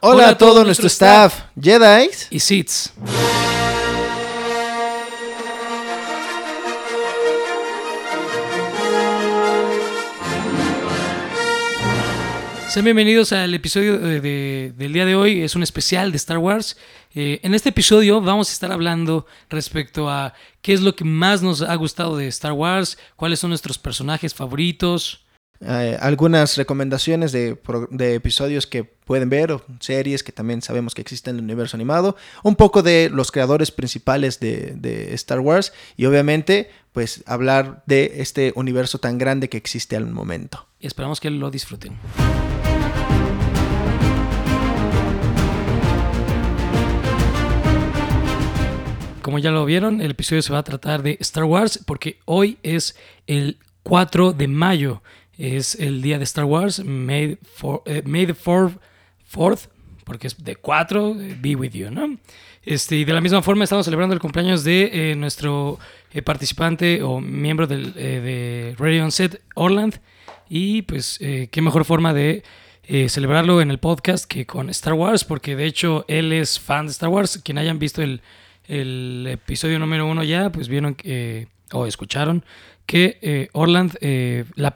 Hola, a todo, nuestro staff, Jedi y Seeds. Sean bienvenidos al episodio de, del día de hoy. Es un especial de Star Wars. Eh, en este episodio vamos a estar hablando respecto a qué es lo que más nos ha gustado de Star Wars, cuáles son nuestros personajes favoritos, eh, algunas recomendaciones de, episodios que pueden ver o series que también sabemos que existen en el universo animado, un poco de los creadores principales de, Star Wars y obviamente pues hablar de este universo tan grande que existe al momento. Y esperamos que lo disfruten. Como ya lo vieron, el episodio se va a tratar de Star Wars porque hoy es el 4 de mayo es el día de Star Wars, May, for, eh, the 4th, porque es de 4, eh, be with you, ¿no? Este, y de la misma forma estamos celebrando el cumpleaños de eh, nuestro participante o miembro del, de Radio on Set, Orland. Y pues qué mejor forma de celebrarlo en el podcast que con Star Wars, porque de hecho él es fan de Star Wars. Quien hayan visto el, el episodio número uno ya, pues vieron o escucharon que eh, Orland, eh, la,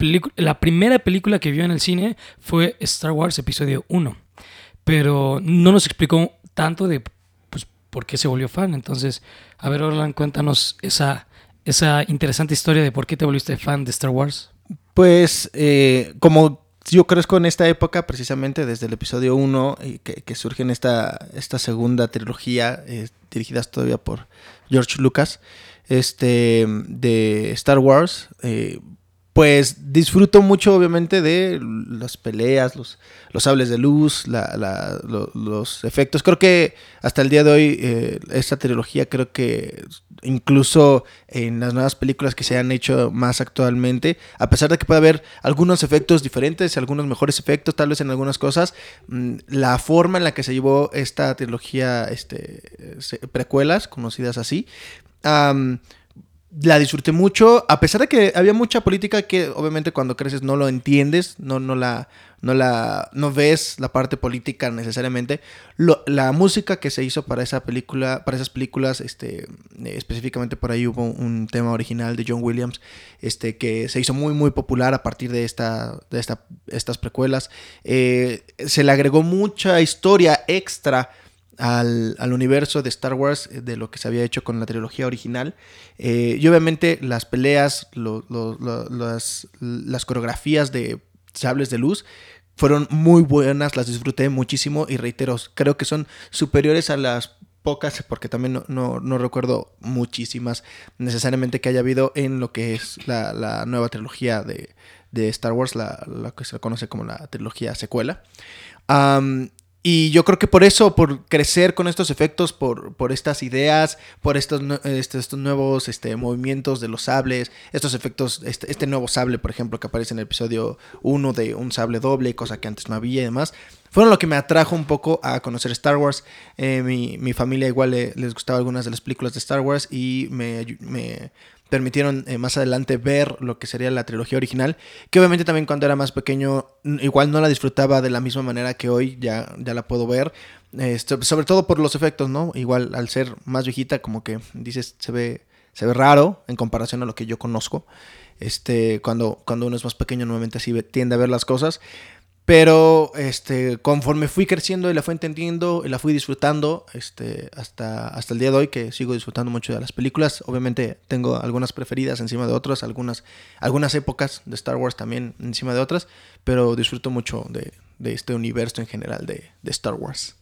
primera película que vio en el cine fue Star Wars Episodio 1, pero no nos explicó tanto de pues, por qué se volvió fan. Entonces, a ver, Orland, cuéntanos esa, esa interesante historia de por qué te volviste fan de Star Wars. Pues, eh, como yo crezco en esta época, precisamente desde el episodio 1, que, que surge en esta, esta segunda trilogía, dirigida todavía por George Lucas este, de Star Wars, eh, pues disfruto mucho obviamente de las peleas, los, los sables de luz, los efectos. Creo que hasta el día de hoy eh, esta trilogía creo que incluso en las nuevas películas que se han hecho más actualmente, a pesar de que puede haber algunos efectos diferentes, algunos mejores efectos tal vez en algunas cosas, mm, la forma en la que se llevó esta trilogía este, precuelas, conocidas así, la disfruté mucho, a pesar de que había mucha política que obviamente cuando creces no lo entiendes, no, no la, no la, no ves la parte política necesariamente. la música que se hizo para esa película, para esas películas, este, específicamente por ahí hubo un tema original de John Williams, este, que se hizo muy muy popular a partir de esta, de esta, estas precuelas. Eh, se le agregó mucha historia extra al, universo de Star Wars eh, de lo que se había hecho con la trilogía original. Eh, y obviamente las peleas, las, las coreografías de sables de luz fueron muy buenas, las disfruté muchísimo y reitero, creo que son superiores a las pocas, porque también no, recuerdo muchísimas necesariamente que haya habido en lo que es la, nueva trilogía de, Star Wars, la, que se conoce como la trilogía secuela. Y yo creo que por eso, por crecer con estos efectos, por, por estas ideas, por estos, este, estos nuevos este, movimientos de los sables, estos efectos, este, este, nuevo sable, por ejemplo, que aparece en el episodio 1 de un sable doble, cosa que antes no había y demás, fueron lo que me atrajo un poco a conocer Star Wars. Eh, mi, mi, familia igual les gustaba algunas de las películas de Star Wars y me, me permitieron eh, más adelante ver lo que sería la trilogía original, que obviamente también cuando era más pequeño igual no la disfrutaba de la misma manera que hoy, ya, ya la puedo ver, este, sobre todo por los efectos, ¿no? Igual al ser más viejita como que dices, se ve, se ve raro en comparación a lo que yo conozco. Este, cuando, cuando uno es más pequeño, nuevamente así tiende a ver las cosas. Pero este, conforme fui creciendo y la fui entendiendo y la fui disfrutando este, hasta, hasta el día de hoy, que sigo disfrutando mucho de las películas, obviamente tengo algunas preferidas encima de otras, algunas, algunas épocas de Star Wars también encima de otras, pero disfruto mucho de, este universo en general de, Star Wars.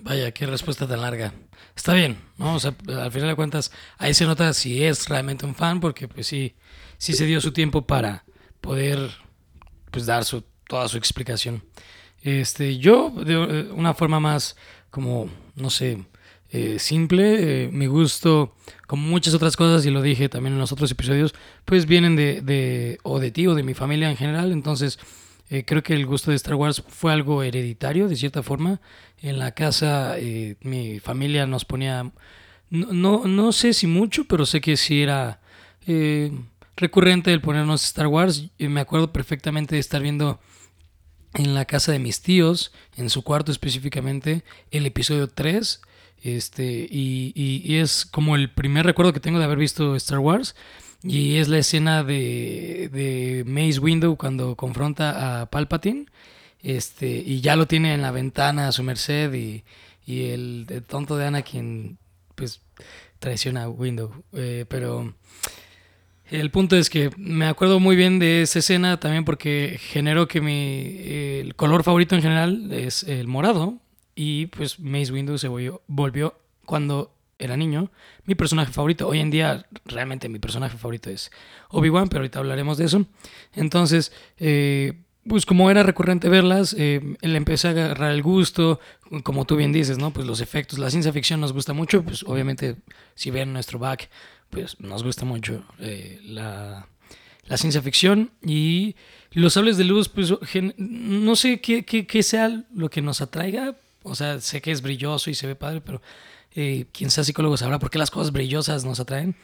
Vaya, qué respuesta tan larga. Está bien, ¿no? O al final de cuentas, ahí se nota si es realmente un fan, porque pues sí, sí se dio su tiempo para poder pues dar su toda su explicación. Este, yo, de eh, una forma más como, no sé, eh, simple, eh, mi gusto, como muchas otras cosas, y lo dije también en los otros episodios, pues vienen de, de o de ti o de mi familia en general. Entonces, creo que el gusto de Star Wars fue algo hereditario, de cierta forma. En la casa, mi familia nos ponía, no, no, no, sé si mucho, pero sé que sí era recurrente el ponernos Star Wars. me acuerdo perfectamente de estar viendo en la casa de mis tíos, en su cuarto específicamente, el episodio 3. Este, y, y, es como el primer recuerdo que tengo de haber visto Star Wars. Y es la escena de, de Mace Window cuando confronta a Palpatine. Este, y ya lo tiene en la ventana a su merced. Y, y el, tonto de Anakin, pues, traiciona a Window. Eh, pero el punto es que me acuerdo muy bien de esa escena también porque generó que mi color favorito en general es el morado y pues Mace Windu se volvió, volvió, cuando era niño mi personaje favorito. Hoy en día realmente mi personaje favorito es Obi-Wan, pero ahorita hablaremos de eso. Entonces, eh, pues como era recurrente verlas, eh, le empecé a agarrar el gusto, como tú bien dices, ¿no? Pues los efectos, la ciencia ficción nos gusta mucho, pues obviamente si ven nuestro back pues nos gusta mucho eh, la, ciencia ficción y los sables de luz, pues no sé qué, qué, sea lo que nos atraiga, o sea, sé que es brilloso y se ve padre, pero eh, quien sea psicólogo sabrá por qué las cosas brillosas nos atraen.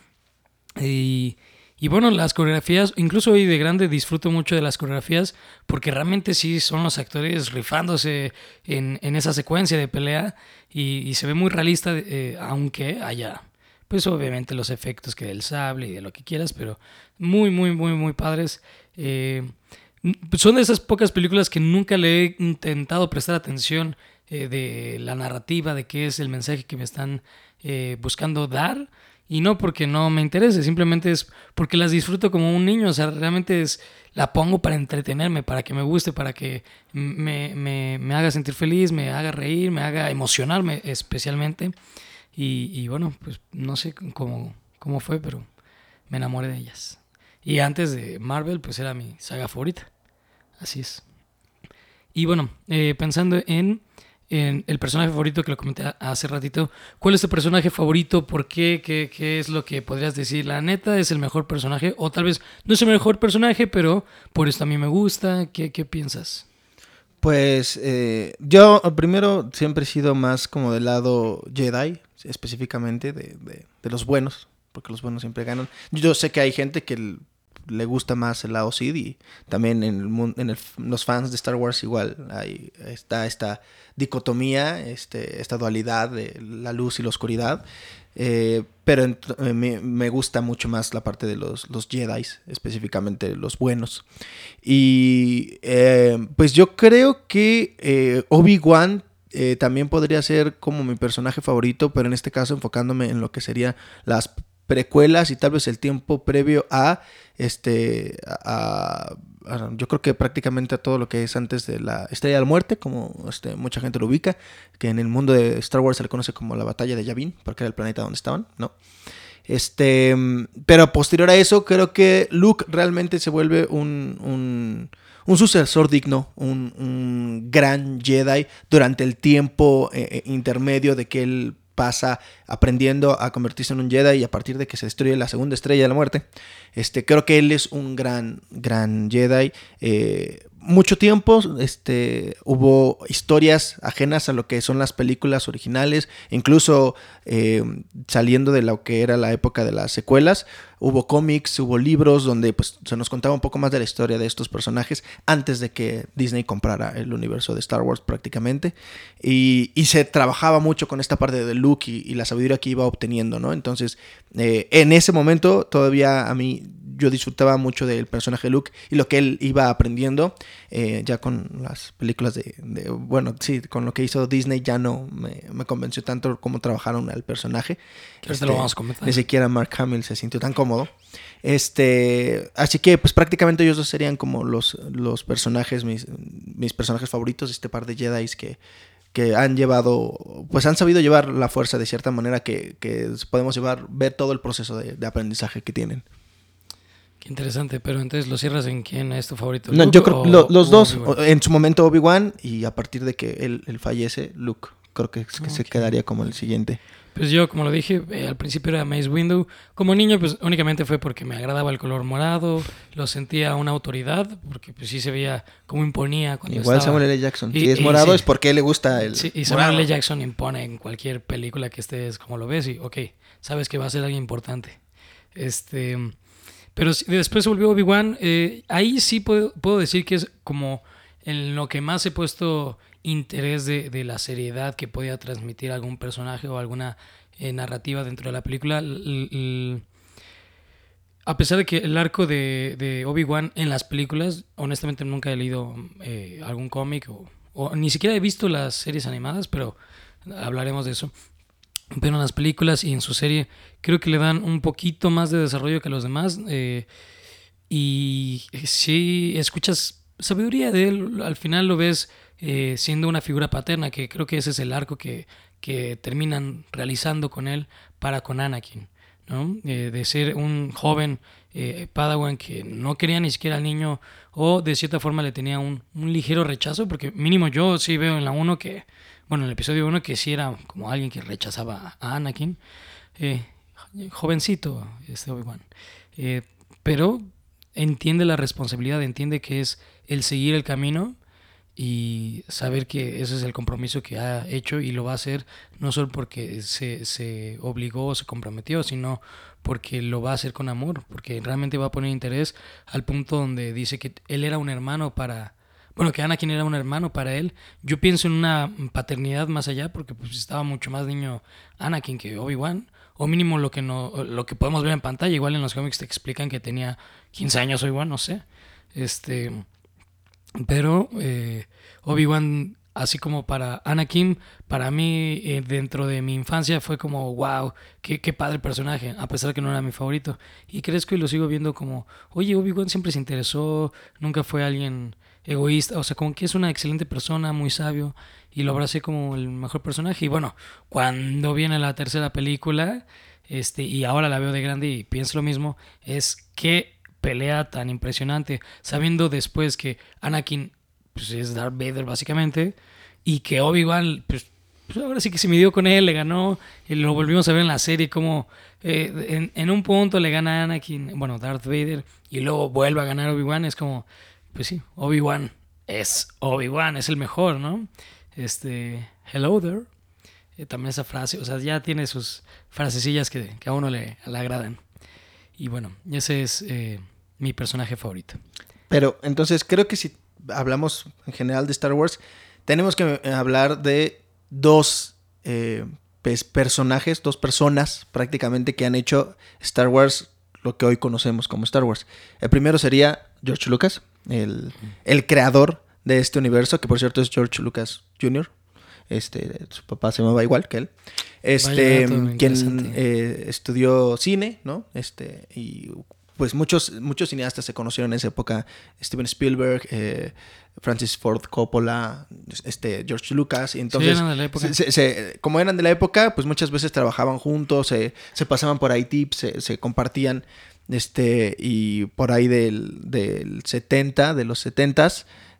Y, y bueno, las coreografías, incluso hoy de grande disfruto mucho de las coreografías porque realmente sí son los actores rifándose en, en esa secuencia de pelea y, se ve muy realista, eh, aunque haya pues obviamente los efectos que del sable y de lo que quieras, pero muy, muy, muy, muy padres. Eh, son de esas pocas películas que nunca le he intentado prestar atención eh, de la narrativa, de qué es el mensaje que me están eh, buscando dar. Y no porque no me interese, simplemente es porque las disfruto como un niño. O sea, realmente es, la pongo para entretenerme, para que me guste, para que me, me, me haga sentir feliz, me haga reír, me haga emocionarme especialmente. Y, bueno, pues no sé cómo, cómo fue, pero me enamoré de ellas. Y antes de Marvel, pues era mi saga favorita. Así es. Y bueno, eh, pensando en, en, el personaje favorito que lo comenté hace ratito, ¿cuál es tu personaje favorito? ¿Por qué? qué? ¿Qué es lo que podrías decir? La neta es el mejor personaje, o tal vez no es el mejor personaje, pero por esto a mí me gusta. ¿Qué, qué piensas? Pues eh, yo primero siempre he sido más como del lado Jedi, específicamente de, de, los buenos, porque los buenos siempre ganan. Yo sé que hay gente que le gusta más el lado Sith y también en, el, en los fans de Star Wars igual hay, está esta dicotomía, este, esta dualidad de la luz y la oscuridad. Eh, pero eh, me, gusta mucho más la parte de los, los Jedi, específicamente los buenos. Y eh, pues yo creo que Obi-Wan también podría ser como mi personaje favorito, pero en este caso enfocándome en lo que serían las precuelas y tal vez el tiempo previo a este a, yo creo que prácticamente a todo lo que es antes de la Estrella de la Muerte, como este, mucha gente lo ubica, que en el mundo de Star Wars se le conoce como la batalla de Yavin, porque era el planeta donde estaban, ¿no? Este, pero posterior a eso, creo que Luke realmente se vuelve un un sucesor digno, un, gran Jedi durante el tiempo eh, eh, intermedio de que él pasa aprendiendo a convertirse en un Jedi y a partir de que se destruye la segunda estrella de la muerte. Este, creo que él es un gran, gran Jedi. Eh, mucho tiempo este, hubo historias ajenas a lo que son las películas originales, incluso eh, saliendo de lo que era la época de las secuelas, hubo cómics, hubo libros donde pues, se nos contaba un poco más de la historia de estos personajes antes de que Disney comprara el universo de Star Wars prácticamente, y, se trabajaba mucho con esta parte de Luke y, la sabiduría que iba obteniendo, ¿no? Entonces, eh, en ese momento todavía a mí yo disfrutaba mucho del personaje Luke y lo que él iba aprendiendo eh, ya con las películas de, bueno, sí, con lo que hizo Disney ya no me, convenció tanto cómo trabajaron al personaje. Este, lo vamos a Ni siquiera Mark Hamill se sintió tan cómodo. Este, así que pues prácticamente ellos dos serían como los, los personajes, mis, mis personajes favoritos, este par de Jedi que, que han llevado, pues han sabido llevar la fuerza de cierta manera que, que podemos llevar, ver todo el proceso de aprendizaje que tienen interesante, pero entonces lo cierras en quién es tu favorito. No, yo creo los dos, en su momento Obi-Wan y a partir de que él, fallece, Luke. Creo que, se quedaría como el siguiente. Pues yo, como lo dije, eh, al principio era Maze Window. Como niño, pues únicamente fue porque me agradaba el color morado, lo sentía una autoridad, porque pues sí se veía como imponía cuando Igual Samuel L. Jackson. si es morado es porque le gusta el Sí, y Samuel L. Jackson impone en cualquier película que estés como lo ves y, ok, sabes que va a ser alguien importante. Este... Pero después volvió Obi-Wan. Eh, ahí sí puedo, decir que es como en lo que más he puesto interés de, la seriedad que podía transmitir algún personaje o alguna eh, narrativa dentro de la película. a pesar de que el arco de, Obi-Wan en las películas, honestamente nunca he leído eh, algún cómic o, o, ni siquiera he visto las series animadas, pero hablaremos de eso. Pero en las películas y en su serie creo que le dan un poquito más de desarrollo que los demás. Eh, y si escuchas sabiduría de él, al final lo ves eh, siendo una figura paterna, que creo que ese es el arco que, que terminan realizando con él para con Anakin. ¿no? Eh, de ser un joven eh, Padawan que no quería ni siquiera al niño o de cierta forma le tenía un, un ligero rechazo, porque mínimo yo sí veo en la 1 que, bueno, en el episodio 1 que sí era como alguien que rechazaba a Anakin, jovencito este Obi-Wan, pero entiende la responsabilidad, entiende que es el seguir el camino y saber que ese es el compromiso que ha hecho y lo va a hacer no solo porque se, se obligó o se comprometió, sino porque lo va a hacer con amor, porque realmente va a poner interés al punto donde dice que él era un hermano para, bueno, que Anakin era un hermano para él. Yo pienso en una paternidad más allá, porque pues estaba mucho más niño Anakin que Obi-Wan, o mínimo lo que no, lo que podemos ver en pantalla, igual en los cómics te explican que tenía 15 años Obi-Wan, no sé. Este, pero eh, Obi-Wan, así como para Anakin, para mí eh, dentro de mi infancia fue como, wow, qué, qué, padre personaje, a pesar de que no era mi favorito. Y crezco y lo sigo viendo como, oye, Obi-Wan siempre se interesó, nunca fue alguien egoísta, o sea, como que es una excelente persona, muy sabio, y lo abracé como el mejor personaje. Y bueno, cuando viene la tercera película, este, y ahora la veo de grande y pienso lo mismo, es que pelea tan impresionante, sabiendo después que Anakin pues, es Darth Vader básicamente, y que Obi-Wan, pues, pues, ahora sí que se midió con él, le ganó, y lo volvimos a ver en la serie como eh, en, un punto le gana Anakin, bueno, Darth Vader, y luego vuelve a ganar Obi-Wan, es como, pues sí, Obi-Wan es Obi-Wan, es el mejor, ¿no? Este, hello there. Eh, también esa frase, o sea, ya tiene sus frasecillas que, que a uno le, le, agradan. Y bueno, ese es eh, mi personaje favorito. Pero entonces creo que si hablamos en general de Star Wars, tenemos que hablar de dos eh, pues, personajes, dos personas prácticamente que han hecho Star Wars lo que hoy conocemos como Star Wars. El primero sería George Lucas, el, el creador de este universo, que por cierto es George Lucas Jr., este, su papá se llamaba igual que él. Este, quien eh, estudió cine, ¿no? Este, y pues muchos, muchos cineastas se conocieron en esa época. Steven Spielberg, eh, Francis Ford Coppola, este, George Lucas. Y entonces, eran de la época. como eran de la época, pues muchas veces trabajaban juntos, se, se pasaban por ahí tips, se, se, compartían. Este, y por ahí del, del 70, de los 70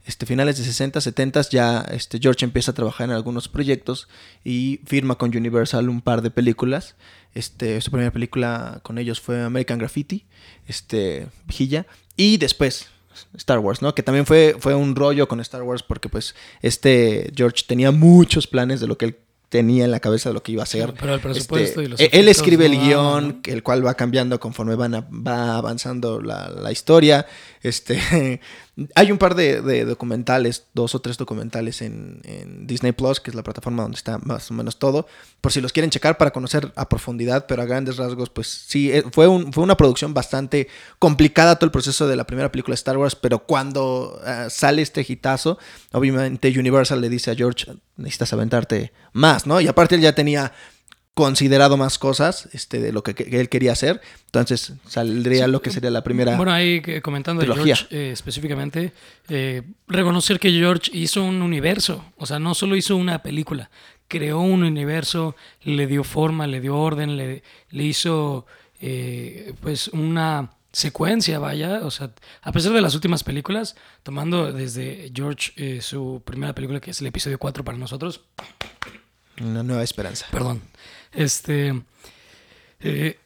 este, finales de 60, 70 ya este, George empieza a trabajar en algunos proyectos y firma con Universal un par de películas. Este, su primera película con ellos fue American Graffiti, este, Vigilla, y después Star Wars, ¿no? Que también fue, fue un rollo con Star Wars porque pues este George tenía muchos planes de lo que él tenía en la cabeza de lo que iba a hacer. Pero el presupuesto y los este, Él escribe el guion, el cual va cambiando conforme van va avanzando la, la, historia. Este, hay un par de, documentales, dos o tres documentales en, Disney Plus, que es la plataforma donde está más o menos todo, por si los quieren checar para conocer a profundidad, pero a grandes rasgos, pues sí, eh, fue, fue una producción bastante complicada todo el proceso de la primera película de Star Wars, pero cuando eh, sale este hitazo, obviamente Universal le dice a George, necesitas aventarte más, ¿no? Y aparte él ya tenía considerado más cosas este, de lo que, él quería hacer. Entonces saldría lo que sería la primera. Bueno, ahí comentando de George eh, específicamente, eh, reconocer que George hizo un universo, o sea, no solo hizo una película, creó un universo, le dio forma, le dio orden, le, le hizo eh, pues una secuencia, vaya, o sea, a pesar de las últimas películas, tomando desde George su primera película, que es el episodio 4 para nosotros. Una nueva esperanza. Perdón. Este. Eh,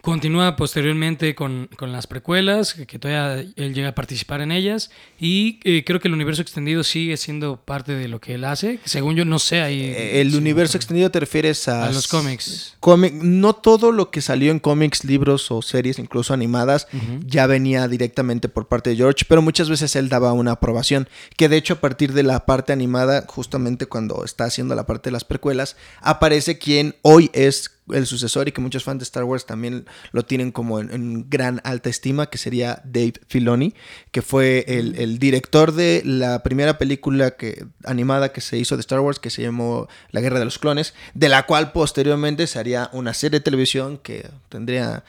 Continúa posteriormente con, con las precuelas, que, todavía él llega a participar en ellas. Y eh, creo que el universo extendido sigue siendo parte de lo que él hace. Según yo, no sé ahí. Eh, El universo extendido te refieres a... A los cómics. cómic- no todo lo que salió en cómics, libros o series, incluso animadas, ya venía directamente por parte de George, pero muchas veces él daba una aprobación, que de hecho a partir de la parte animada, justamente cuando está haciendo la parte de las precuelas, aparece quien hoy es el sucesor y que muchos fans de Star Wars también lo tienen como en, en gran alta estima, que sería Dave Filoni, que fue el, el director de la primera película que, animada que se hizo de Star Wars, que se llamó La Guerra de los Clones, de la cual posteriormente se haría una serie de televisión que tendría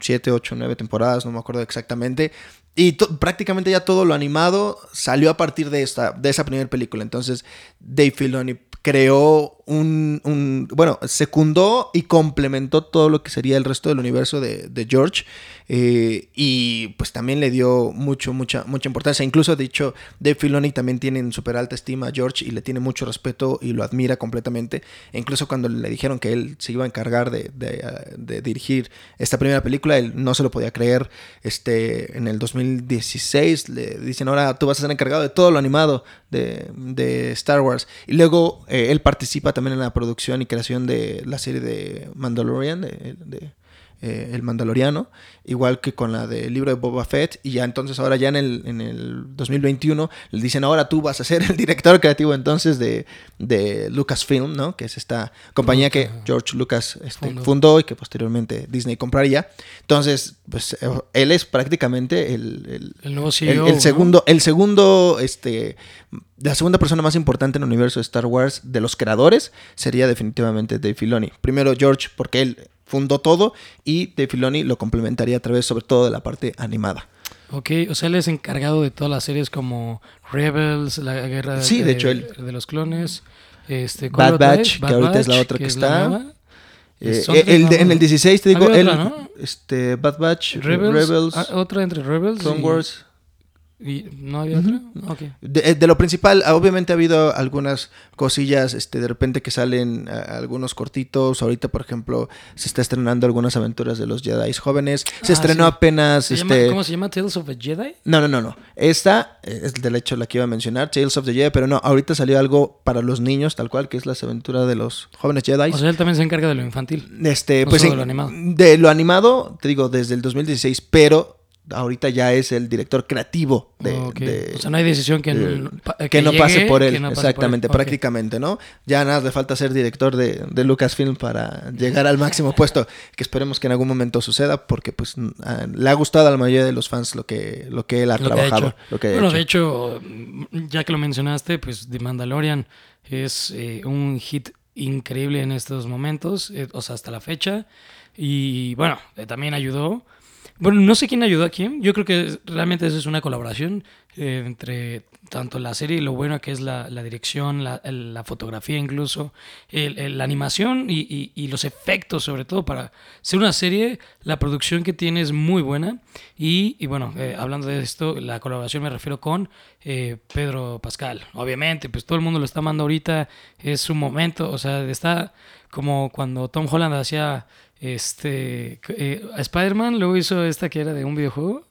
7, 8, 9 temporadas, no me acuerdo exactamente. Y prácticamente ya todo lo animado salió a partir de, esta, de esa primera película. Entonces, Dave Filoni creó un, un- Bueno, secundó y complementó todo lo que sería el resto del universo de, de George. eh, y pues también le dio mucho, mucha, mucha importancia. Incluso, de hecho, Dave Filoni también tiene en súper alta estima a George y le tiene mucho respeto y lo admira completamente. E incluso cuando le dijeron que él se iba a encargar de, de, uh, de dirigir esta primera película, él no se lo podía creer. Este, en el 2016 le dicen, ahora tú vas a ser encargado de todo lo animado de, de Star Wars. Y luego eh, él participa también en la producción y creación de la serie de Mandalorian, de, de, eh, El Mandaloriano, igual que con la del libro de Boba Fett. Y ya entonces ahora ya en el, en el 2021 le dicen, ahora tú vas a ser el director creativo entonces de, de Lucasfilm, ¿no? Que es esta compañía que George Lucas este, Fundó. fundó y que posteriormente Disney compraría. Entonces, pues eh, él es prácticamente el, el- El nuevo el- CEO. el ¿no? segundo, el segundo, este, la segunda persona más importante en el universo de Star Wars de los creadores sería definitivamente Dave Filoni. Primero George, porque él fundó todo, y Dave Filoni lo complementaría a través, sobre todo, de la parte animada. Ok, o sea, él es encargado de todas las series como Rebels, La Guerra Sí, de hecho, él- de los Clones, este, ¿cuál Bad Batch, que ahorita es la otra que está. Eh, eh, el de- en el 16, te digo, Había él, otra, ¿no? este, Bad Batch, Rebels, Rebels, ah, otra entre Rebels Clone Wars. Y, ¿No había otra? Ok. De, eh, de lo principal, obviamente ha habido algunas cosillas, este, de repente que salen a- algunos cortitos. Ahorita, por ejemplo, se está estrenando algunas aventuras de los Jedi jóvenes. Se Ah, estrenó sí. apenas, ¿Se llama- este, ¿Cómo se llama? ¿Tales of a Jedi? no, no, no, no. Esta eh, es del hecho la que iba a mencionar, Tales of the Jedi, pero no, ahorita salió algo para los niños, tal cual, que es las aventuras de los jóvenes Jedi. O sea, él también se encarga de lo infantil. este, no pues solo en- de lo animado. de lo animado, te digo, desde el 2016, pero ahorita ya es el director creativo de, de- o sea, no hay decisión que, de- no- que, no pase por él, que no pase por él. exactamente, prácticamente, ¿no? Ya nada le falta ser director de, de Lucasfilm para llegar al máximo puesto, que esperemos que en algún momento suceda, porque pues a- le ha gustado a la mayoría de los fans lo que, lo que él ha Lo que ha trabajado. lo que bueno, hecho. de hecho, ya que lo mencionaste, pues The Mandalorian es eh, un hit increíble en estos momentos, eh, o sea, hasta la fecha. Y bueno, eh, también ayudó. Bueno, no sé quién ayudó a quién. Yo creo que realmente eso es una colaboración eh, entre tanto la serie y lo bueno que es la, la dirección, la, la fotografía incluso, la animación y, los efectos sobre todo. Para ser una serie, la producción que tiene es muy buena. Y, y bueno, eh, hablando de esto, la colaboración me refiero con eh, Pedro Pascal, obviamente, pues todo el mundo lo está amando ahorita, es su momento, o sea, está como cuando Tom Holland hacía este eh, Spider-Man, luego hizo esta que era de un videojuego.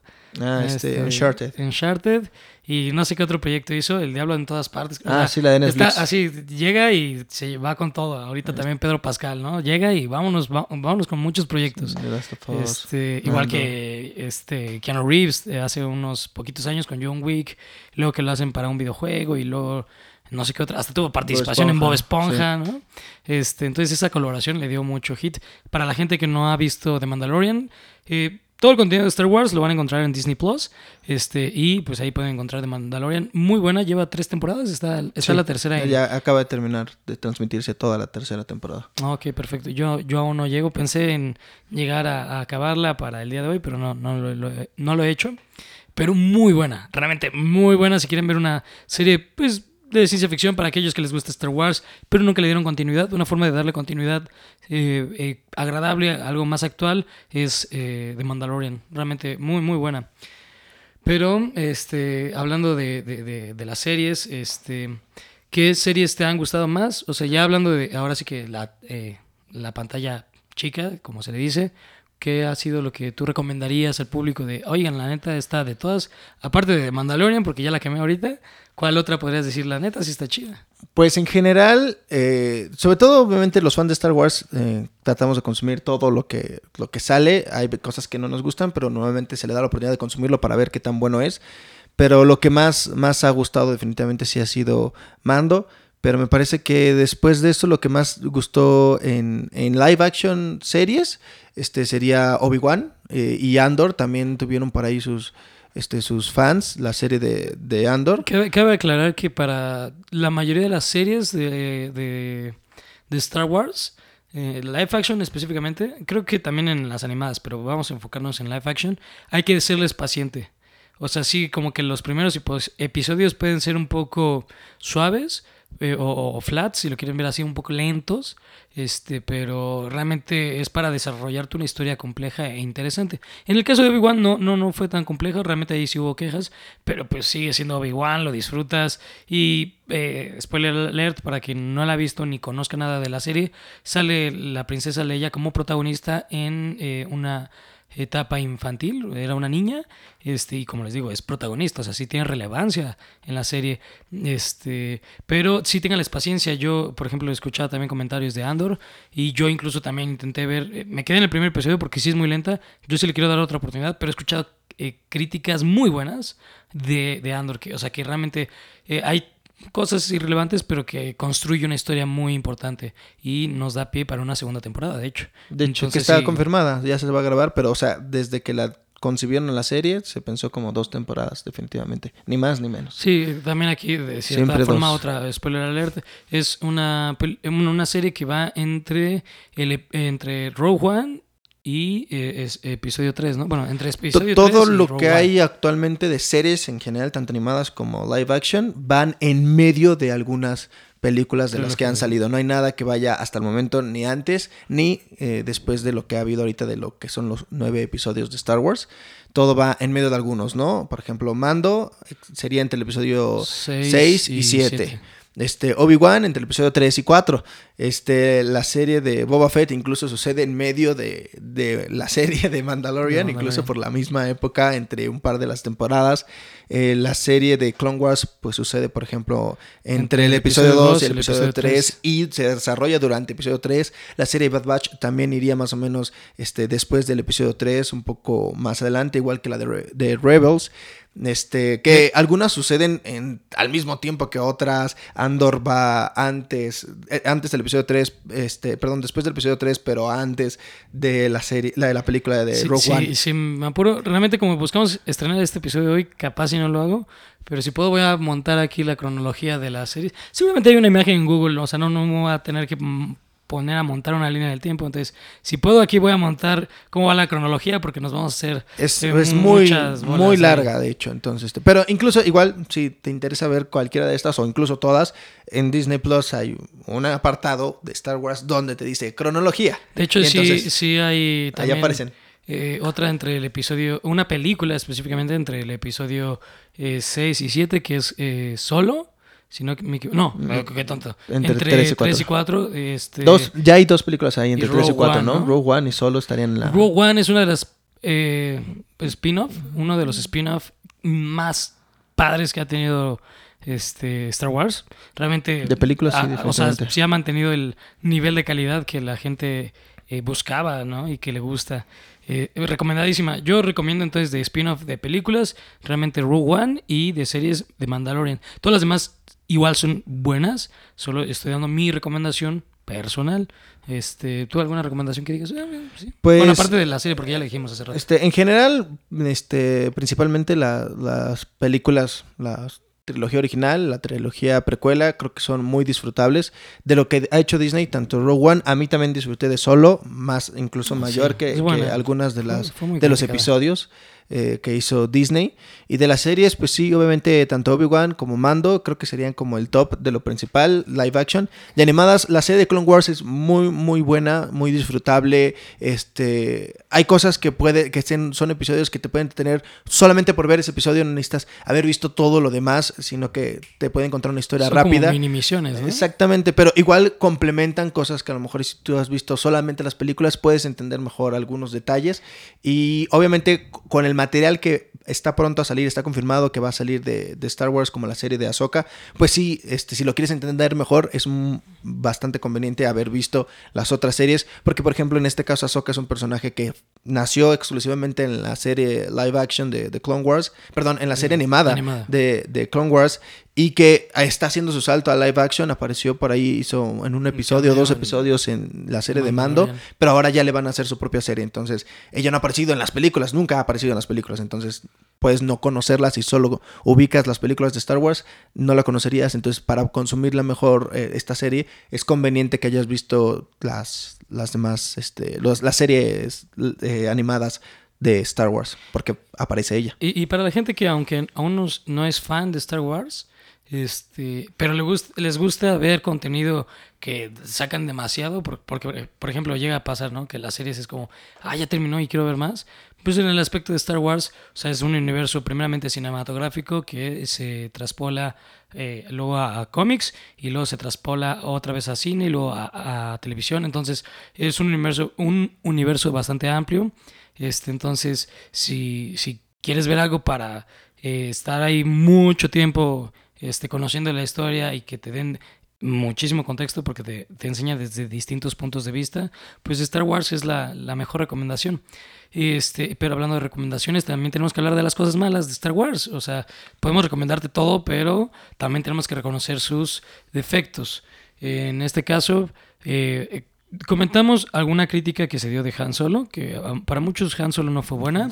Ah, este, Uncharted. Uncharted. Y no sé qué otro proyecto hizo, El Diablo en todas partes. O Ah, sea, sí, la de Netflix. Está así, llega y se va con todo. Ahorita también Pedro Pascal, ¿no? Llega y vámonos, va- vámonos con muchos proyectos. Este, igual que este Keanu Reeves eh, hace unos poquitos años con John Wick, luego que lo hacen para un videojuego y luego no sé qué otra, hasta tuvo participación en Bob Esponja, ¿no? Este, entonces esa colaboración le dio mucho hit. Para la gente que no ha visto The Mandalorian, eh, todo el contenido de Star Wars lo van a encontrar en Disney Plus. Este, y pues ahí pueden encontrar The Mandalorian. Muy buena, lleva tres temporadas, está, está Sí, la tercera en, Ya acaba de terminar de transmitirse toda la tercera temporada. Ah, Ok, perfecto. Yo, yo aún no llego. Pensé en llegar a, a acabarla para el día de hoy, pero no, no, lo, lo no lo he hecho. Pero muy buena, realmente muy buena. Si quieren ver una serie, pues de ciencia ficción para aquellos que les gusta Star Wars, pero nunca le dieron continuidad. Una forma de darle continuidad eh, eh, agradable, algo más actual, es eh, The Mandalorian. Realmente muy, muy buena. Pero, este, hablando de, de- de- las series, este, ¿qué series te han gustado más? O sea, ya hablando de, ahora sí que la, eh, la pantalla chica, como se le dice, ¿qué ha sido lo que tú recomendarías al público de, oigan, la neta está de todas, aparte de Mandalorian, porque ya la quemé ahorita, ¿cuál otra podrías decir, la neta, sí está chida? Pues en general, eh, sobre todo obviamente los fans de Star Wars eh, tratamos de consumir todo lo que, lo que sale. Hay cosas que no nos gustan, pero nuevamente se le da la oportunidad de consumirlo para ver qué tan bueno es. Pero lo que más, más ha gustado definitivamente sí ha sido Mando. Pero me parece que después de esto lo que más gustó en, en live action series este sería Obi-Wan eh, y Andor también tuvieron por ahí sus, este, sus fans, la serie de, de Andor. Cabe, cabe, aclarar que para la mayoría de las series de, de, de Star Wars, eh, live action específicamente, creo que también en las animadas, pero vamos a enfocarnos en live action, hay que serles paciente. O sea, sí, como que los primeros episodios pueden ser un poco suaves, eh, o, flats, si lo quieren ver así, un poco lentos, este, pero realmente es para desarrollarte una historia compleja e interesante. En el caso de Obi-Wan no, no, no fue tan complejo, realmente ahí sí hubo quejas, pero pues sigue siendo Obi-Wan, lo disfrutas y eh, spoiler alert para quien no la ha visto ni conozca nada de la serie, sale la princesa Leia como protagonista en eh, una etapa infantil, era una niña, este, y como les digo, es protagonista, o sea, sí tiene relevancia en la serie, este, pero sí tenganles paciencia, yo, por ejemplo, he escuchado también comentarios de Andor, y yo incluso también intenté ver, eh, me quedé en el primer episodio porque sí es muy lenta, yo sí le quiero dar otra oportunidad, pero he escuchado eh, críticas muy buenas de, de Andor, que, o sea, que realmente eh, hay cosas irrelevantes, pero que construye una historia muy importante y nos da pie para una segunda temporada, de hecho. De hecho, que está confirmada, ya se va a grabar, pero o sea, desde que la concibieron la serie, se pensó como dos temporadas, definitivamente. Ni más ni menos. Sí, también aquí, de cierta forma, otra spoiler alert, es una, una serie que va entre, el, entre Rogue One y eh, es episodio 3, ¿no? Bueno, entre episodio Todo lo que hay actualmente de series en general, tanto animadas como live action, van en medio de algunas películas de las que, han salido. No hay nada que vaya hasta el momento ni antes ni eh, después de lo que ha habido ahorita de lo que son los nueve episodios de Star Wars. Todo va en medio de algunos, ¿no? Por ejemplo, Mando eh, sería entre el episodio 6 y 7 este, Obi-Wan entre el episodio 3 y 4. Este, la serie de Boba Fett incluso sucede en medio de, de la serie de Mandalorian, incluso por la misma época, entre un par de las temporadas. Eh, la serie de Clone Wars, pues sucede, por ejemplo, entre, el, episodio 2 y el, episodio 3, y se desarrolla durante el episodio 3. La serie Bad Batch también iría más o menos este, después del episodio 3, un poco más adelante, igual que la de, de Rebels. Este, que algunas suceden en, al mismo tiempo que otras. Andor va antes, eh, antes del episodio 3, este, perdón, después del episodio 3, pero antes de la serie, la de la película de Rogue One. Sí, sí, me apuro. Realmente, como buscamos estrenar este episodio hoy, capaz si no lo hago. Pero si puedo, voy a montar aquí la cronología de la serie. Seguramente hay una imagen en Google, o sea, no, no voy a tener que poner a montar una línea del tiempo. Entonces, si puedo aquí voy a montar cómo va la cronología porque nos vamos a hacer es, eh, muy muy larga de hecho, entonces, este, pero incluso igual si te interesa ver cualquiera de estas o incluso todas en Disney Plus hay un apartado de Star Wars donde te dice cronología. De hecho, sí sí hay también ahí aparecen eh, otra entre el episodio, una película específicamente entre el episodio 6 eh, y 7 que es Solo no, no, qué tonto. Entre, 3 y 4. este, dos, ya hay dos películas ahí, entre 3 y 4, ¿no? Rogue One y solo estarían en la. Rogue One es una de las eh, spin-off, uno de los spin-off más padres que ha tenido este Star Wars. Realmente. De películas, sí, O sea, sí ha mantenido el nivel de calidad que la gente eh, buscaba, ¿no? Y que le gusta. Eh, recomendadísima. Yo recomiendo entonces de spin-off de películas, realmente Rogue One y de series de Mandalorian. Todas las demás igual son buenas, solo estoy dando mi recomendación personal. Este, ¿Tú alguna recomendación que digas? Ah, pues, bueno, aparte de la serie, porque ya la dijimos hace rato. Este, en general, este, principalmente las películas, las trilogía original, la trilogía precuela, creo que son muy disfrutables. De lo que ha hecho Disney, tanto Rogue One, a mí también disfruté de solo, más incluso mayor que, algunas de las de los episodios. Eh, que hizo Disney. Y de las series, pues sí, obviamente tanto Obi-Wan como Mando creo que serían como el top de lo principal, live action. De animadas, la serie de Clone Wars es muy, muy buena, muy disfrutable. Este, hay cosas que puede, que son episodios que te pueden tener solamente por ver ese episodio, no necesitas haber visto todo lo demás. Sino que te pueden contar una historia Son rápida. Como mini misiones, ¿no? Exactamente, pero igual complementan cosas que a lo mejor si tú has visto solamente las películas puedes entender mejor algunos detalles y obviamente con el material que está pronto a salir, está confirmado que va a salir de, de Star Wars como la serie de Ahsoka, pues sí, este, si lo quieres entender mejor es un- bastante conveniente haber visto las otras series, porque por ejemplo en este caso Ahsoka es un personaje que nació exclusivamente en la serie live action de, de Clone Wars, perdón, en la serie animada, Animada. De, de Clone Wars y que está haciendo su salto a live action, apareció por ahí, hizo en un episodio, cameo dos episodios en la serie de Mando, pero ahora ya le van a hacer su propia serie, entonces ella no ha aparecido en las películas, nunca ha aparecido en las películas, entonces puedes no conocerlas y solo ubicas las películas de Star Wars, no la conocerías, entonces para consumirla mejor eh, esta serie es conveniente que hayas visto las, las demás, este, los- las series eh, animadas de Star Wars, porque aparece ella. Y, y para la gente que aunque aún no, no es fan de Star Wars, este, pero les gusta ver contenido que sacan demasiado, por- porque, por ejemplo, llega a pasar. Que las series es como, ah, ya terminó y quiero ver más. Pues en el aspecto de Star Wars, o sea, es un universo primeramente cinematográfico que se traspola eh, luego a, cómics y luego se traspola otra vez a cine y luego a, a televisión. Entonces, es un universo, un universo bastante amplio. Este, entonces, si, si quieres ver algo para eh, estar ahí mucho tiempo este, conociendo la historia y que te den muchísimo contexto porque te, te enseña desde distintos puntos de vista, pues Star Wars es la, la mejor recomendación. Este, pero hablando de recomendaciones, también tenemos que hablar de las cosas malas de Star Wars. O sea, podemos recomendarte todo, pero también tenemos que reconocer sus defectos. En este caso, eh, comentamos alguna crítica que se dio de Han Solo, que um, para muchos Han Solo no fue buena.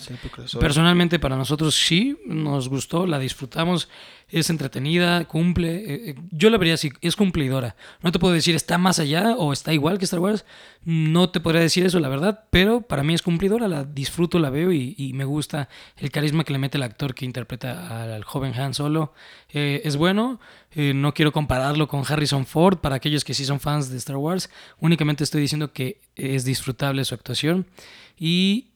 Personalmente para nosotros sí, nos gustó, la disfrutamos, es entretenida, cumple. eh, eh, yo la vería así, es cumplidora. No te puedo decir está más allá o está igual que Star Wars. No te podría decir eso, la verdad, pero para mí es cumplidora, la disfruto, la veo y, me gusta el carisma que le mete el actor que interpreta al, joven Han Solo. Eh, es bueno, no quiero compararlo con Harrison Ford para aquellos que sí son fans de Star Wars. Únicamente estoy diciendo que es disfrutable su actuación. Y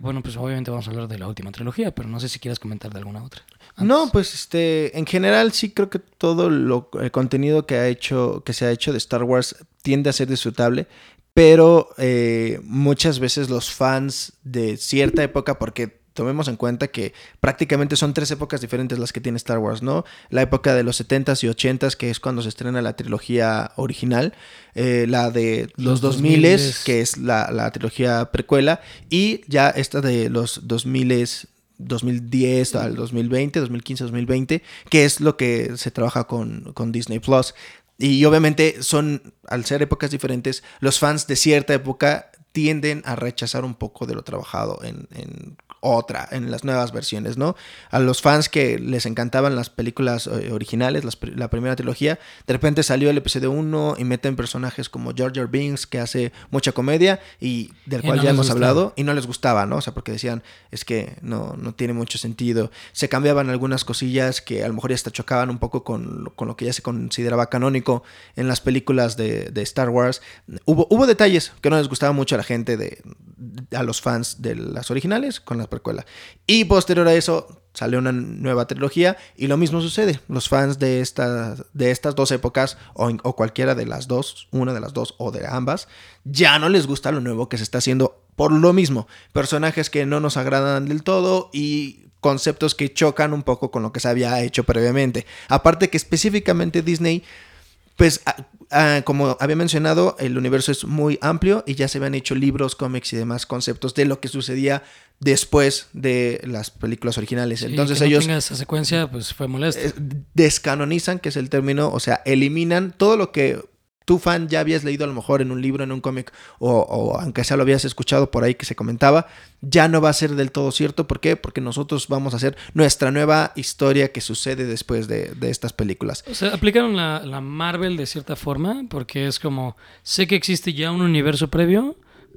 bueno, pues obviamente vamos a hablar de la última trilogía, pero no sé si quieras comentar de alguna otra. No, pues este, en general sí creo que todo lo, el contenido que ha hecho, que se ha hecho de Star Wars tiende a ser disfrutable, pero eh, muchas veces los fans de cierta época, porque tomemos en cuenta que prácticamente son tres épocas diferentes las que tiene Star Wars, ¿no? La época de los 70s y 80s, que es cuando se estrena la trilogía original, eh, la de los, Los 2000s, 2000s. que es la, la trilogía precuela, y ya esta de los 2000s 2010 al 2020, 2015, 2020, que es lo que se trabaja con, con Disney Plus. Y obviamente son, al ser épocas diferentes, los fans de cierta época tienden a rechazar un poco de lo trabajado en, en otra, en las nuevas versiones, ¿no? A los fans que les encantaban las películas eh, originales, las la primera trilogía, de repente salió el episodio 1 y meten personajes como Jar Binks, que hace mucha comedia y del Y cual no ya hemos gustaba. hablado, y no les gustaba, ¿no? O sea, porque decían, es que no, no tiene mucho sentido. Se cambiaban algunas cosillas que a lo mejor ya hasta chocaban un poco con, lo- con lo que ya se consideraba canónico en las películas de, de Star Wars. Hubo, hubo detalles que no les gustaba mucho a la gente, de, a los fans de las originales con la Y posterior a eso salió una nueva trilogía y lo mismo sucede. Los fans de, de estas dos épocas o, o cualquiera de las dos, una de las dos o de ambas, ya no les gusta lo nuevo que se está haciendo por lo mismo. Personajes que no nos agradan del todo y conceptos que chocan un poco con lo que se había hecho previamente. Aparte que específicamente Disney pues ah, ah, como había mencionado, el universo es muy amplio y ya se habían hecho libros, cómics y demás conceptos de lo que sucedía después de las películas originales. Sí, Entonces que no ellos esa secuencia, pues fue molesto. eh, descanonizan, que es el término, o sea, eliminan todo lo que tu fan ya habías leído a lo mejor en un libro, en un cómic, o, o aunque sea lo habías escuchado por ahí que se comentaba, ya no va a ser del todo cierto. ¿Por qué? Porque nosotros vamos a hacer nuestra nueva historia que sucede después de, estas películas. O sea, aplicaron la, Marvel de cierta forma, porque es como, sé que existe ya un universo previo,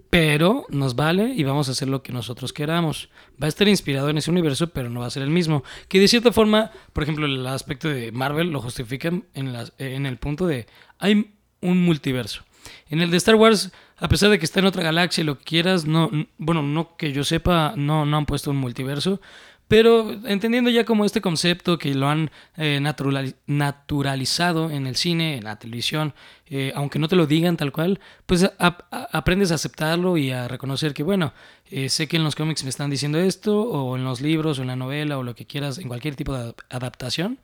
pero nos vale y vamos a hacer lo que nosotros queramos. Va a estar inspirado en ese universo, pero no va a ser el mismo. Que de cierta forma, por ejemplo, el aspecto de Marvel lo justifican en, en el punto de, hay un multiverso. En el de Star Wars, a pesar de que está en otra galaxia y lo que quieras, no, bueno, no que yo sepa, no, no han puesto un multiverso, pero entendiendo ya como este concepto que lo han eh, naturalizado en el cine, en la televisión, eh, aunque no te lo digan tal cual, pues aprendes a aceptarlo y a reconocer que, bueno, eh, sé que en los cómics me están diciendo esto, o en los libros, o en la novela, o lo que quieras, en cualquier tipo de adaptación,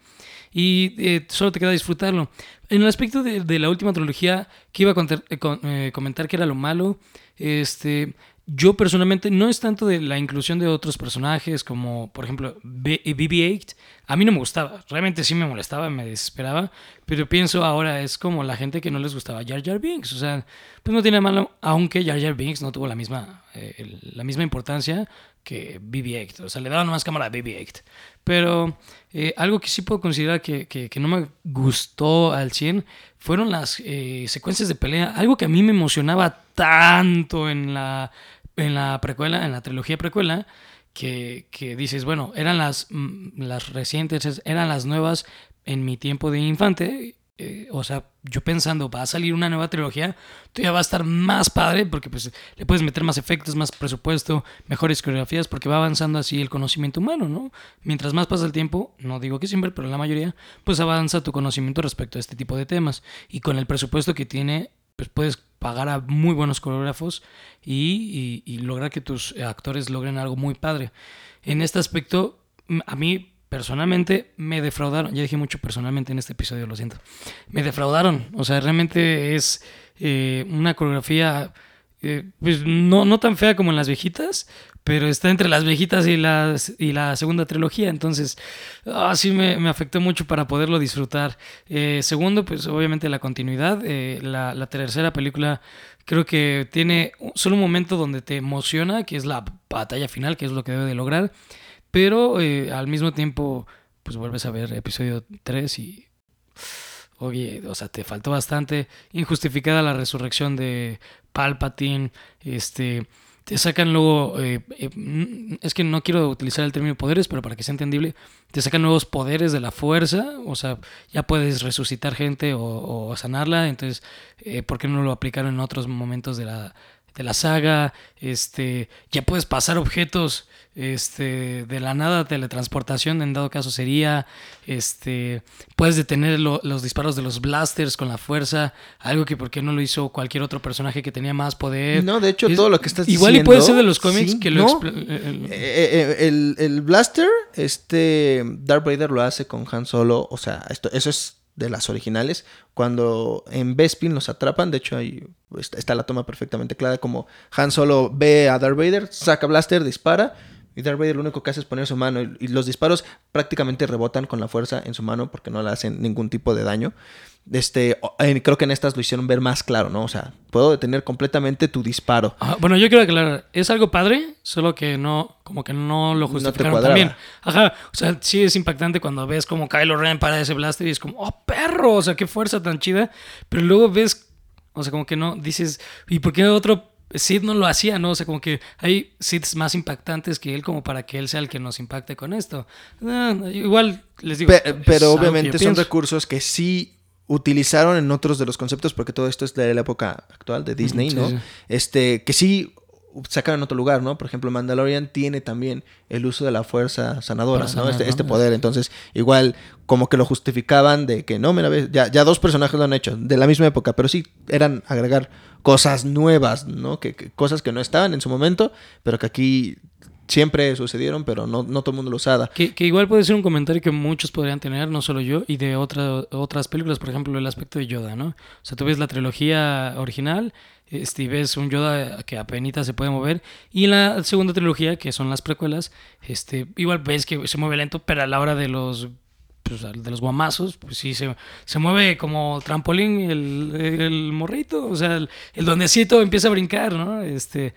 y solo te queda disfrutarlo. En el aspecto de, la última trilogía, que iba a comentar que era lo malo, este, yo personalmente no es tanto de la inclusión de otros personajes como por ejemplo BB-8. A mí no me gustaba, realmente sí me molestaba, me desesperaba, pero pienso ahora es como la gente que no les gustaba Jar Jar Binks. O sea, pues no tiene malo, aunque Jar Jar Binks no tuvo la misma, eh, la misma importancia que BB-8. O sea, le daban más cámara a BB-8. Pero eh, algo que sí puedo considerar que, que, no me gustó al 100 fueron las eh, secuencias de pelea. Algo que a mí me emocionaba tanto en la en la precuela, en la trilogía precuela, que, que dices, bueno, eran las, mm, las recientes, eran las nuevas en mi tiempo de infante. Eh, o sea, yo pensando, va a salir una nueva trilogía, todavía va a estar más padre porque pues le puedes meter más efectos, más presupuesto, mejores coreografías, porque va avanzando así el conocimiento humano, ¿no? Mientras más pasa el tiempo, no digo que siempre, pero la mayoría, pues avanza tu conocimiento respecto a este tipo de temas. Y con el presupuesto que tiene pues puedes pagar a muy buenos coreógrafos y, lograr que tus actores logren algo muy padre. En este aspecto, a mí personalmente me defraudaron. Ya dije mucho personalmente en este episodio, lo siento. Me defraudaron. O sea, realmente es eh, una coreografía eh, pues no, no tan fea como en las viejitas, pero está entre las viejitas y, las, y la segunda trilogía, entonces así ah, me, me, afectó mucho para poderlo disfrutar. Eh, segundo, pues obviamente la continuidad, eh, la, la, tercera película creo que tiene solo un momento donde te emociona, que es la batalla final, que es lo que debe de lograr, pero al mismo tiempo pues vuelves a ver episodio 3 y oye, o sea, te faltó bastante. Injustificada la resurrección de Palpatine, este, te sacan luego, eh, eh, es que no quiero utilizar el término poderes, pero para que sea entendible, te sacan nuevos poderes de la fuerza, o sea, ya puedes resucitar gente o, sanarla, entonces, eh, ¿por qué no lo aplicaron en otros momentos de la, de la saga? Este, ya puedes pasar objetos este, de la nada teletransportación en dado caso sería, este, puedes detener los disparos de los blasters con la fuerza, algo que por qué no lo hizo cualquier otro personaje que tenía más poder. No, de hecho todo lo que estás igual diciendo. Igual y puede ser de los cómics que lo... Eh, eh, el, el, blaster, este, Darth Vader lo hace con Han Solo, o sea, esto, eso es de las originales, cuando en Bespin los atrapan, de hecho ahí está la toma perfectamente clara, como Han Solo ve a Darth Vader, saca blaster, dispara, y Darth Vader lo único que hace es poner su mano y, los disparos prácticamente rebotan con la fuerza en su mano porque no le hacen ningún tipo de daño. Este, creo que en estas lo hicieron ver más claro, ¿no? O sea, puedo detener completamente tu disparo. bueno, yo quiero aclarar, es algo padre, solo que no, como que no lo justificaron no también. Ajá, o sea, sí es impactante cuando ves como Kylo Ren para ese blaster y es como, oh, perro, o sea, qué fuerza tan chida, pero luego ves, o sea, como que no, dices, ¿y por qué otro Sid no lo hacía, ¿no? O sea, como que hay Sids más impactantes que él como para que él sea el que nos impacte con esto. Ah, igual les digo. pero obviamente son recursos que sí utilizaron en otros de los conceptos, porque todo esto es de la época actual de Disney, ¿no? Este, que sí sacaron en otro lugar, ¿no? Por ejemplo, Mandalorian tiene también el uso de la fuerza sanadora, ¿no? Este, este, poder. Entonces, igual, como que lo justificaban de que no, mira, ya, ya dos personajes lo han hecho, de la misma época, pero sí eran agregar cosas nuevas, ¿no? Que, cosas que no estaban en su momento, pero que aquí siempre sucedieron, pero no, no todo el mundo lo usaba. Que, igual puede ser un comentario que muchos podrían tener, no solo yo, y de otra, otras películas, por ejemplo, el aspecto de Yoda, ¿no? O sea, tú ves la trilogía original, este, ves un Yoda que apenas se puede mover, y la segunda trilogía, que son las precuelas, este, igual ves que se mueve lento, pero a la hora de los pues, de los guamazos, pues sí, se, se mueve como trampolín el, el morrito, o sea, el, el, donecito empieza a brincar, ¿no? Este,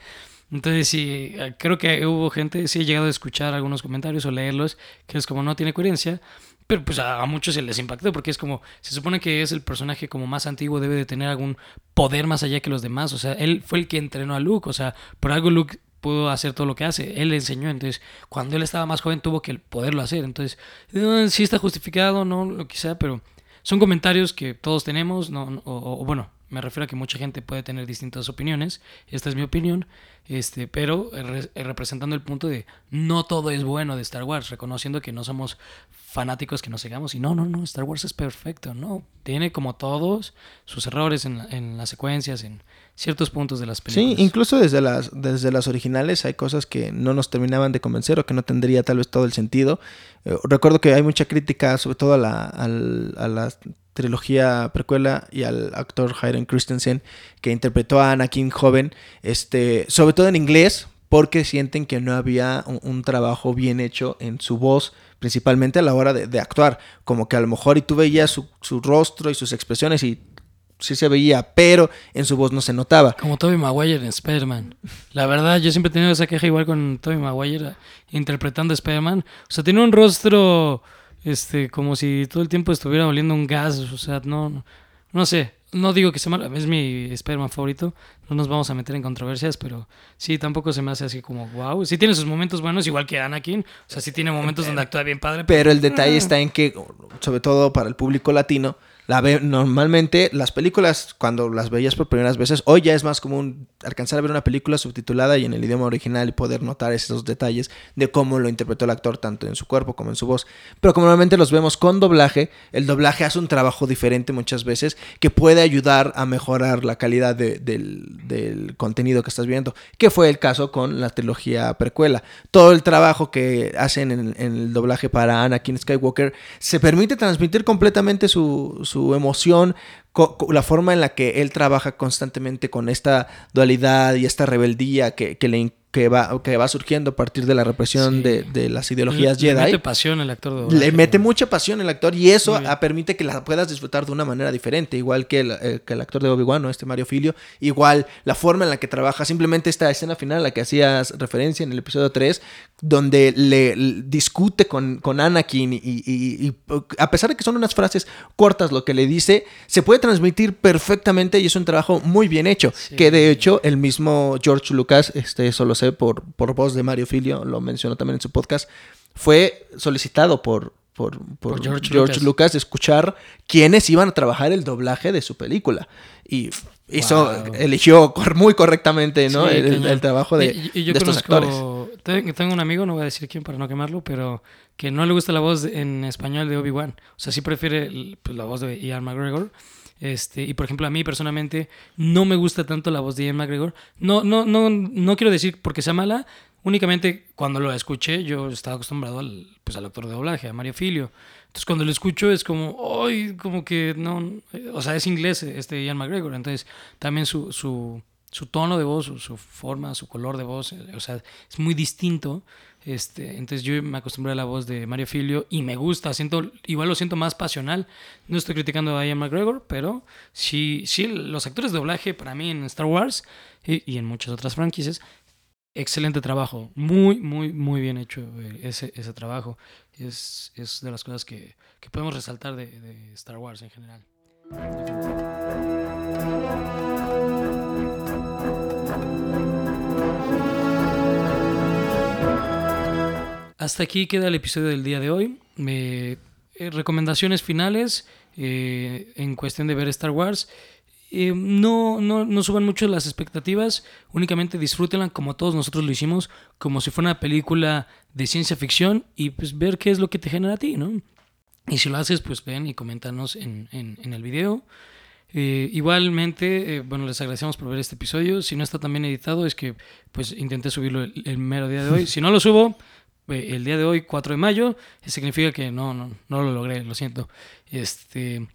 entonces sí, creo que hubo gente, sí he llegado a escuchar algunos comentarios o leerlos, que es como no tiene coherencia, pero pues a, muchos se les impactó porque es como, se supone que es el personaje como más antiguo, debe de tener algún poder más allá que los demás, o sea, él fue el que entrenó a Luke, o sea, por algo Luke pudo hacer todo lo que hace. Él le enseñó, entonces cuando él estaba más joven tuvo que poderlo hacer. Entonces, eh, sí está justificado, no, lo quizá, pero son comentarios que todos tenemos, no, o, bueno, me refiero a que mucha gente puede tener distintas opiniones, esta es mi opinión, este, pero representando el punto de no todo es bueno de Star Wars, reconociendo que no somos fanáticos que nos sigamos y no, no, no, Star Wars es perfecto, no, tiene como todos sus errores en, en las secuencias, en ciertos puntos de las películas. Sí, incluso desde las, desde las originales hay cosas que no nos terminaban de convencer o que no tendría tal vez todo el sentido. Eh, recuerdo que hay mucha crítica sobre todo a la, a la trilogía precuela y al actor Hayden Christensen que interpretó a Anakin joven, este, sobre todo en inglés, porque sienten que no había un, trabajo bien hecho en su voz, principalmente a la hora de, actuar. Como que a lo mejor y tú veías su, su, rostro y sus expresiones y sí se veía, pero en su voz no se notaba. Como Tobey Maguire en Spider-Man. La verdad, yo siempre he tenido esa queja igual con Tobey Maguire interpretando a Spider-Man. O sea, tiene un rostro este, como si todo el tiempo estuviera oliendo un gas, o sea, no, no, sé, no digo que sea malo, es mi Spider-Man favorito, no nos vamos a meter en controversias, pero sí, tampoco se me hace así como, wow, sí tiene sus momentos buenos, igual que Anakin, o sea, sí tiene momentos donde actúa bien padre. Pero el detalle está en que, sobre todo para el público latino, normalmente las películas, cuando las veías por primeras veces, hoy ya es más común alcanzar a ver una película subtitulada y en el idioma original y poder notar esos detalles de cómo lo interpretó el actor, tanto en su cuerpo como en su voz. Pero como normalmente los vemos con doblaje, el doblaje hace un trabajo diferente muchas veces que puede ayudar a mejorar la calidad del, contenido que estás viendo, que fue el caso con la trilogía precuela. Todo el trabajo que hacen en, el doblaje para Anakin Skywalker se permite transmitir completamente su emoción, la forma en la que él trabaja constantemente con esta dualidad y esta rebeldía que, que le que va, que va surgiendo a partir de la represión de, de, las ideologías Jedi. Le mete pasión el actor de Le mete mucha pasión el actor y eso permite que la puedas disfrutar de una manera diferente, igual que el, eh, que el actor de Obi-Wan, ¿no? este Mario Filio. Igual la forma en la que trabaja, simplemente esta escena final a la que hacías referencia en el episodio 3, donde le, discute con, con Anakin y, y, a pesar de que son unas frases cortas lo que le dice, se puede transmitir perfectamente y es un trabajo muy bien hecho. Que de hecho el mismo George Lucas, este, solo se por, por voz de Mario Filio, lo mencionó también en su podcast, fue solicitado por, por, George, Lucas. escuchar quiénes iban a trabajar el doblaje de su película. Y hizo, eligió muy correctamente ¿no? el, trabajo de, y, yo estos actores. Tengo un amigo, no voy a decir quién para no quemarlo, pero que no le gusta la voz en español de Obi-Wan. O sea, sí prefiere pues, la voz de Ian McGregor. Este, y por ejemplo, a mí personalmente no me gusta tanto la voz de Ian McGregor. No, no, no, no quiero decir porque sea mala, únicamente cuando lo escuché yo estaba acostumbrado al, pues, al actor de doblaje, a Mario Filio. Entonces cuando lo escucho es como, ¡ay! Como que no, o sea, es inglés este Ian McGregor. Entonces también su, su, su tono de voz, su, su, forma, su color de voz, o sea, es muy distinto. Este, entonces yo me acostumbré a la voz de Mario Filio y me gusta, siento, igual lo siento más pasional. No estoy criticando a Ian McGregor, pero sí, sí los actores de doblaje para mí en Star Wars y, en muchas otras franquicias, excelente trabajo, muy, muy, muy bien hecho eh, ese, ese trabajo. Es, es de las cosas que, que podemos resaltar de, de Star Wars en general. Hasta aquí queda el episodio del día de hoy. Eh, recomendaciones finales eh, en cuestión de ver Star Wars. Eh, no, no, no, suban mucho las expectativas, únicamente disfrútenla como todos nosotros lo hicimos, como si fuera una película de ciencia ficción y pues ver qué es lo que te genera a ti, ¿no? Y si lo haces, pues ven y coméntanos en, en, el video. igualmente, bueno, les agradecemos por ver este episodio. Si no está tan bien editado, es que pues intenté subirlo el mero día de hoy. Si no lo subo, el día de hoy, 4 de mayo, significa que no, no, no lo logré, lo siento. Este,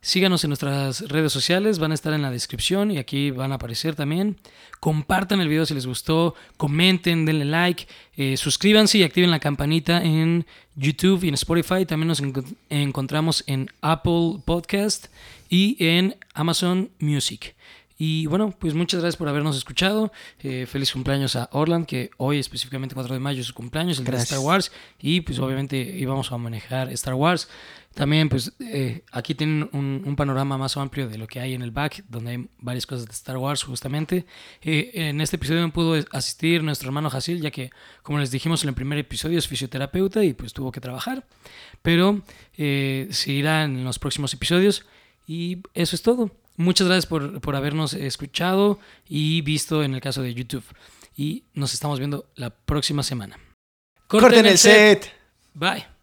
síganos en nuestras redes sociales, van a estar en la descripción y aquí van a aparecer también. Compartan el video si les gustó, comenten, denle like, eh, suscríbanse y activen la campanita en YouTube y en Spotify. También nos encontramos en Apple Podcast y en Amazon Music. Y bueno, pues muchas gracias por habernos escuchado. Eh, feliz cumpleaños a Orland, que hoy específicamente 4 de mayo es su cumpleaños, el de Star Wars. Y pues obviamente íbamos a manejar Star Wars. También pues eh, aquí tienen un, panorama más amplio de lo que hay en el back, donde hay varias cosas de Star Wars justamente. Eh, en este episodio no pudo asistir nuestro hermano Hasil, ya que como les dijimos en el primer episodio es fisioterapeuta y pues tuvo que trabajar. Pero se irá en los próximos episodios. Y eso es todo. Muchas gracias por, por habernos escuchado y visto en el caso de YouTube. Y nos estamos viendo la próxima semana. Corten el set. Bye.